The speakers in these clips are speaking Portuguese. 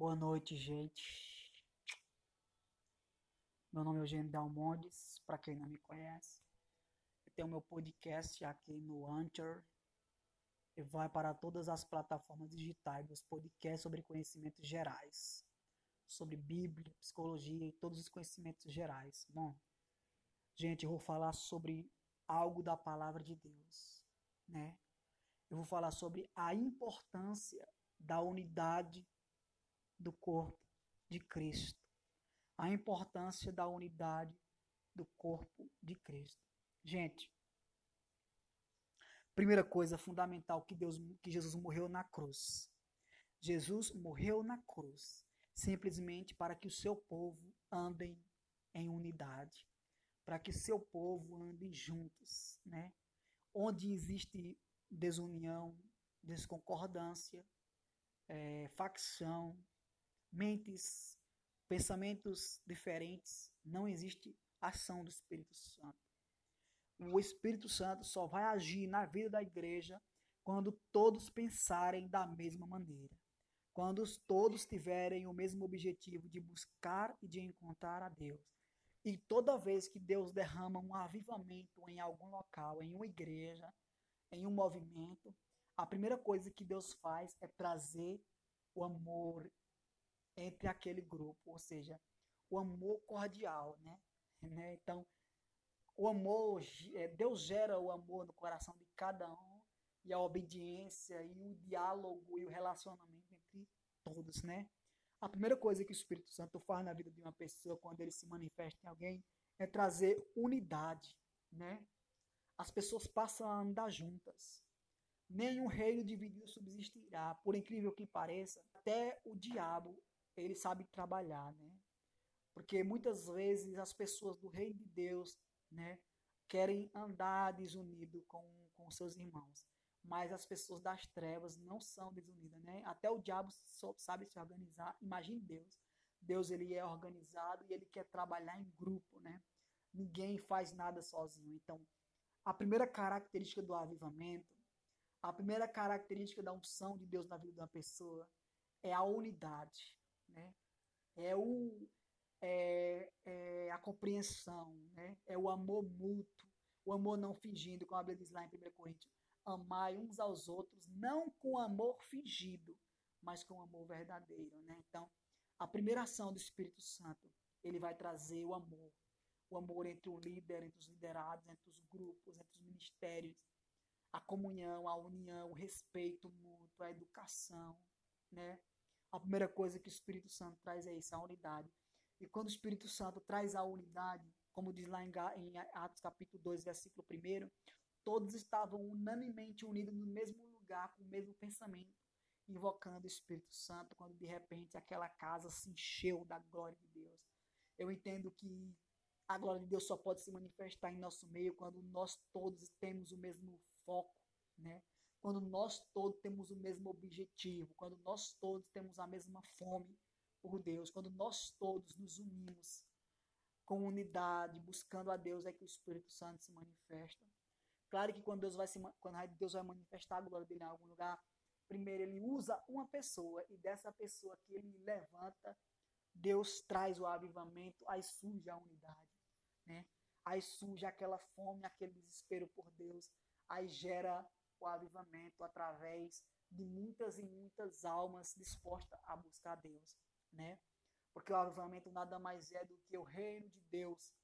Boa noite, gente. Meu nome é Eugênio Dalmondes, para quem não me conhece. Eu tenho meu podcast aqui no Anchor e vai para todas as plataformas digitais dos podcasts sobre conhecimentos gerais, sobre Bíblia, psicologia e todos os conhecimentos gerais. Bom, gente, eu vou falar sobre algo da palavra de Deus, né? Eu vou falar sobre a importância da unidade do corpo de Cristo. A importância da unidade do corpo de Cristo. Gente, primeira coisa fundamental que Deus que Jesus morreu na cruz. Jesus morreu na cruz simplesmente para que o seu povo andem em unidade, para que seu povo ande juntos, né? Onde existe desunião, desconcordância, é, facção, mentes, pensamentos diferentes, não existe ação do Espírito Santo. O Espírito Santo só vai agir na vida da igreja quando todos pensarem da mesma maneira. Quando todos tiverem o mesmo objetivo de buscar e de encontrar a Deus. E toda vez que Deus derrama um avivamento em algum local, em uma igreja, em um movimento, a primeira coisa que Deus faz é trazer o amor entre aquele grupo, ou seja, o amor cordial, né? né? Então, o amor, é, Deus gera o amor no coração de cada um e a obediência e o diálogo e o relacionamento entre todos, né? A primeira coisa que o Espírito Santo faz na vida de uma pessoa quando ele se manifesta em alguém é trazer unidade, né? As pessoas passam a andar juntas. Nenhum reino dividido subsistirá, por incrível que pareça. Até o diabo ele sabe trabalhar, né? Porque muitas vezes as pessoas do reino de Deus, né, querem andar desunido com, com seus irmãos. Mas as pessoas das trevas não são desunidas, né? Até o diabo sabe se organizar. Imagine Deus. Deus ele é organizado e ele quer trabalhar em grupo, né? Ninguém faz nada sozinho. Então, a primeira característica do avivamento, a primeira característica da unção de Deus na vida de uma pessoa é a unidade né? É o é, é a compreensão, né? É o amor mútuo, o amor não fingindo, como a Bíblia diz lá em 1 Coríntios, amai uns aos outros não com amor fingido, mas com amor verdadeiro, né? Então, a primeira ação do Espírito Santo, ele vai trazer o amor, o amor entre o líder, entre os liderados, entre os grupos, entre os ministérios, a comunhão, a união, o respeito mútuo, a educação, né? A primeira coisa que o Espírito Santo traz é isso, a unidade. E quando o Espírito Santo traz a unidade, como diz lá em Atos capítulo 2, versículo 1, todos estavam unanimemente unidos no mesmo lugar, com o mesmo pensamento, invocando o Espírito Santo, quando de repente aquela casa se encheu da glória de Deus. Eu entendo que a glória de Deus só pode se manifestar em nosso meio quando nós todos temos o mesmo foco, né? Quando nós todos temos o mesmo objetivo, quando nós todos temos a mesma fome por Deus, quando nós todos nos unimos com unidade, buscando a Deus, é que o Espírito Santo se manifesta. Claro que quando Deus vai, se, quando Deus vai manifestar a glória dele em algum lugar, primeiro ele usa uma pessoa e dessa pessoa que ele levanta, Deus traz o avivamento, aí surge a unidade, né? Aí surge aquela fome, aquele desespero por Deus, aí gera o avivamento através de muitas e muitas almas dispostas a buscar Deus, né? Porque o avivamento nada mais é do que o reino de Deus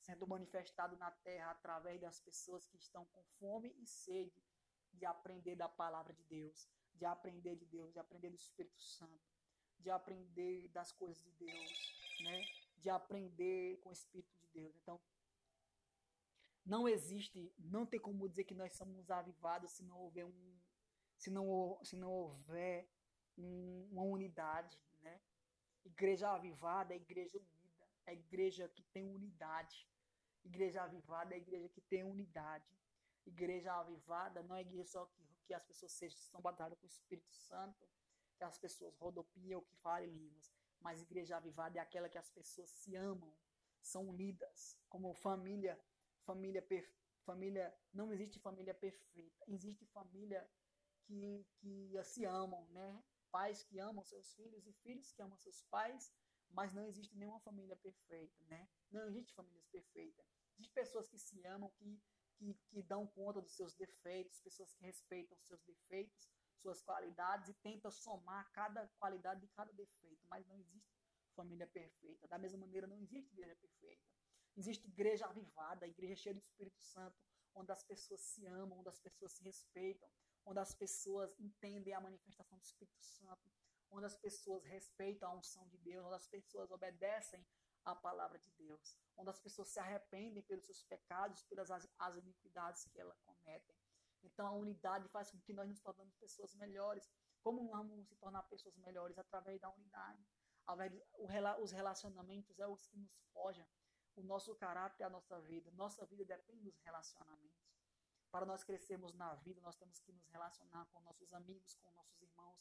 sendo manifestado na terra através das pessoas que estão com fome e sede de aprender da palavra de Deus, de aprender de Deus, de aprender do Espírito Santo, de aprender das coisas de Deus, né? De aprender com o Espírito de Deus. Então, não existe, não tem como dizer que nós somos avivados se não houver um, se não, se não houver um, uma unidade, né? Igreja avivada é igreja unida, é igreja que tem unidade. Igreja avivada é igreja que tem unidade. Igreja avivada não é igreja só que, que as pessoas sejam, são batizadas com o Espírito Santo, que as pessoas rodopiam que falam línguas. Mas igreja avivada é aquela que as pessoas se amam, são unidas, como família família perfe... família não existe família perfeita existe família que, que se amam né pais que amam seus filhos e filhos que amam seus pais, mas não existe nenhuma família perfeita, né? Não existe famílias perfeitas. Existem pessoas que se amam, que, que, que dão conta dos seus defeitos, pessoas que respeitam seus defeitos, suas qualidades e tentam somar cada qualidade de cada defeito, mas não existe família perfeita. Da mesma maneira, não existe igreja perfeita. Existe igreja avivada, igreja cheia do Espírito Santo, onde as pessoas se amam, onde as pessoas se respeitam, onde as pessoas entendem a manifestação do Espírito Santo, onde as pessoas respeitam a unção de Deus, onde as pessoas obedecem à palavra de Deus, onde as pessoas se arrependem pelos seus pecados, pelas as, iniquidades que elas cometem. Então a unidade faz com que nós nos tornemos pessoas melhores. Como vamos se tornar pessoas melhores? Através da unidade. Os relacionamentos é os que nos fogem. O nosso caráter é a nossa vida. Nossa vida depende dos relacionamentos. Para nós crescermos na vida, nós temos que nos relacionar com nossos amigos, com nossos irmãos.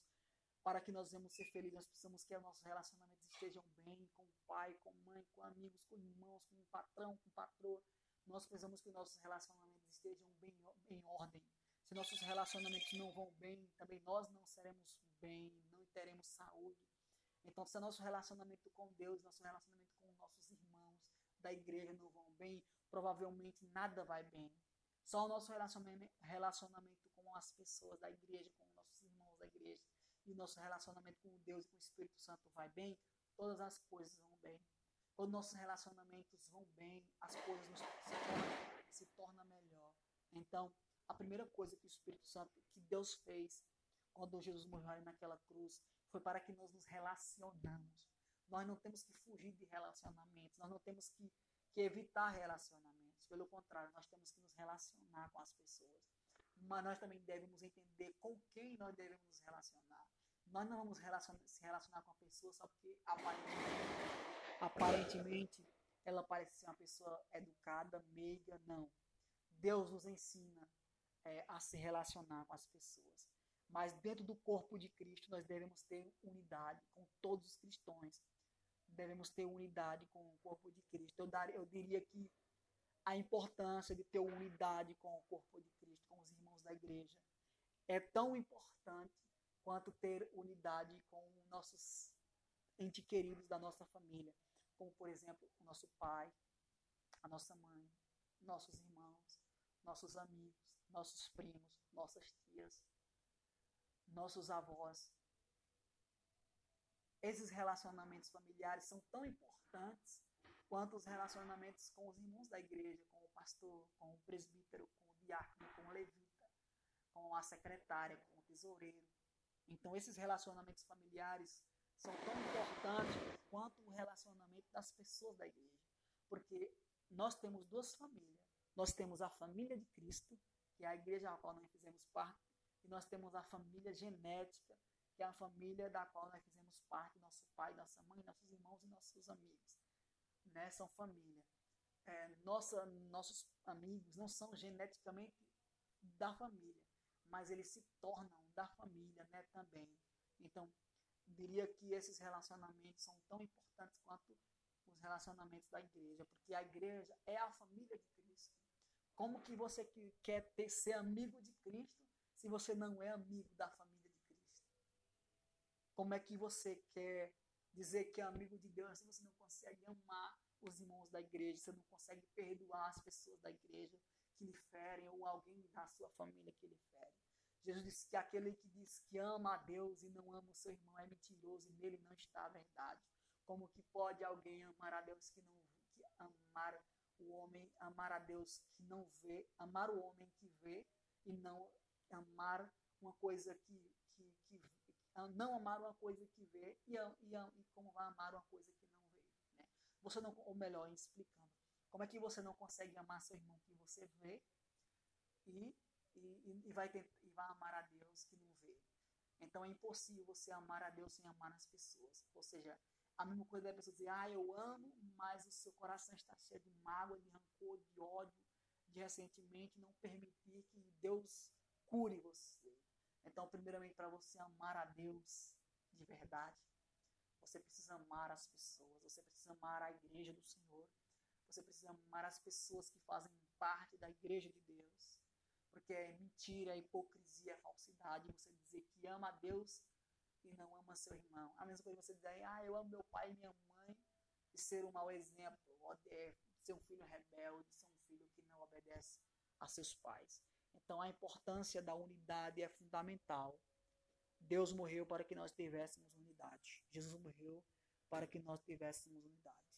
Para que nós venhamos ser felizes, nós precisamos que os nossos relacionamentos estejam bem com o pai, com mãe, com amigos, com irmãos, com o patrão, com patroa. Nós precisamos que nossos relacionamentos estejam bem em ordem. Se nossos relacionamentos não vão bem, também nós não seremos bem, não teremos saúde. Então, se nosso relacionamento com Deus, nosso relacionamento com nossos irmãos da igreja não vão bem, provavelmente nada vai bem. Só o nosso relacionamento, com as pessoas da igreja, com nossos irmãos da igreja, e o nosso relacionamento com Deus e com o Espírito Santo vai bem, todas as coisas vão bem. Quando nossos relacionamentos vão bem, as coisas se tornam, se tornam melhor. Então, a primeira coisa que o Espírito Santo, que Deus fez quando Jesus morreu naquela cruz, foi para que nós nos relacionamos. Nós não temos que fugir de relacionamentos, nós não temos que, que evitar relacionamentos. Pelo contrário, nós temos que nos relacionar com as pessoas. Mas nós também devemos entender com quem nós devemos nos relacionar. Nós não vamos relacionar, se relacionar com a pessoa só porque aparentemente, aparentemente ela parece ser uma pessoa educada, meiga. Não. Deus nos ensina é, a se relacionar com as pessoas. Mas dentro do corpo de Cristo, nós devemos ter unidade com todos os cristãos. Devemos ter unidade com o corpo de Cristo. Eu, dar, eu diria que a importância de ter unidade com o corpo de Cristo, com os irmãos da igreja, é tão importante quanto ter unidade com nossos entes queridos da nossa família, como, por exemplo, o nosso pai, a nossa mãe, nossos irmãos, nossos amigos, nossos primos, nossas tias, nossos avós. Esses relacionamentos familiares são tão importantes quanto os relacionamentos com os irmãos da igreja, com o pastor, com o presbítero, com o diácono, com o levita, com a secretária, com o tesoureiro. Então, esses relacionamentos familiares são tão importantes quanto o relacionamento das pessoas da igreja. Porque nós temos duas famílias. Nós temos a família de Cristo que é a igreja a qual nós fizemos parte, e nós temos a família genética, que é a família da qual nós fizemos parte, nosso pai, nossa mãe, nossos irmãos e nossos amigos. Né? São família. É, nossa, nossos amigos não são geneticamente da família, mas eles se tornam da família né, também. Então, diria que esses relacionamentos são tão importantes quanto os relacionamentos da igreja, porque a igreja é a família de Cristo. Como que você quer ter, ser amigo de Cristo se você não é amigo da família de Cristo? Como é que você quer dizer que é amigo de Deus se você não consegue amar os irmãos da igreja, você não consegue perdoar as pessoas da igreja que lhe ferem ou alguém da sua família que lhe fere? Jesus disse que aquele que diz que ama a Deus e não ama o seu irmão é mentiroso e nele não está a verdade. Como que pode alguém amar a Deus que não que amar o homem amar a Deus que não vê, amar o homem que vê e não amar uma coisa que, que, que não amar uma coisa que vê e, e, e, como vai amar uma coisa que não vê. Né? Você não, ou melhor, explicando, como é que você não consegue amar seu irmão que você vê e, e, e, vai, ter, e vai amar a Deus que não vê? Então é impossível você amar a Deus sem amar as pessoas. Ou seja, a mesma coisa da pessoa dizer, ah, eu amo, mas o seu coração está cheio de mágoa, de rancor, de ódio, de ressentimento, não permitir que Deus cure você. Então, primeiramente, para você amar a Deus de verdade, você precisa amar as pessoas, você precisa amar a igreja do Senhor, você precisa amar as pessoas que fazem parte da igreja de Deus. Porque é mentira, é hipocrisia, é falsidade você dizer que ama a Deus e não ama seu irmão. A mesma coisa você dizer, ah, eu amo meu pai e minha mãe, e ser um mau exemplo, ser um filho rebelde, ser um filho que não obedece a seus pais. Então a importância da unidade é fundamental. Deus morreu para que nós tivéssemos unidade. Jesus morreu para que nós tivéssemos unidade.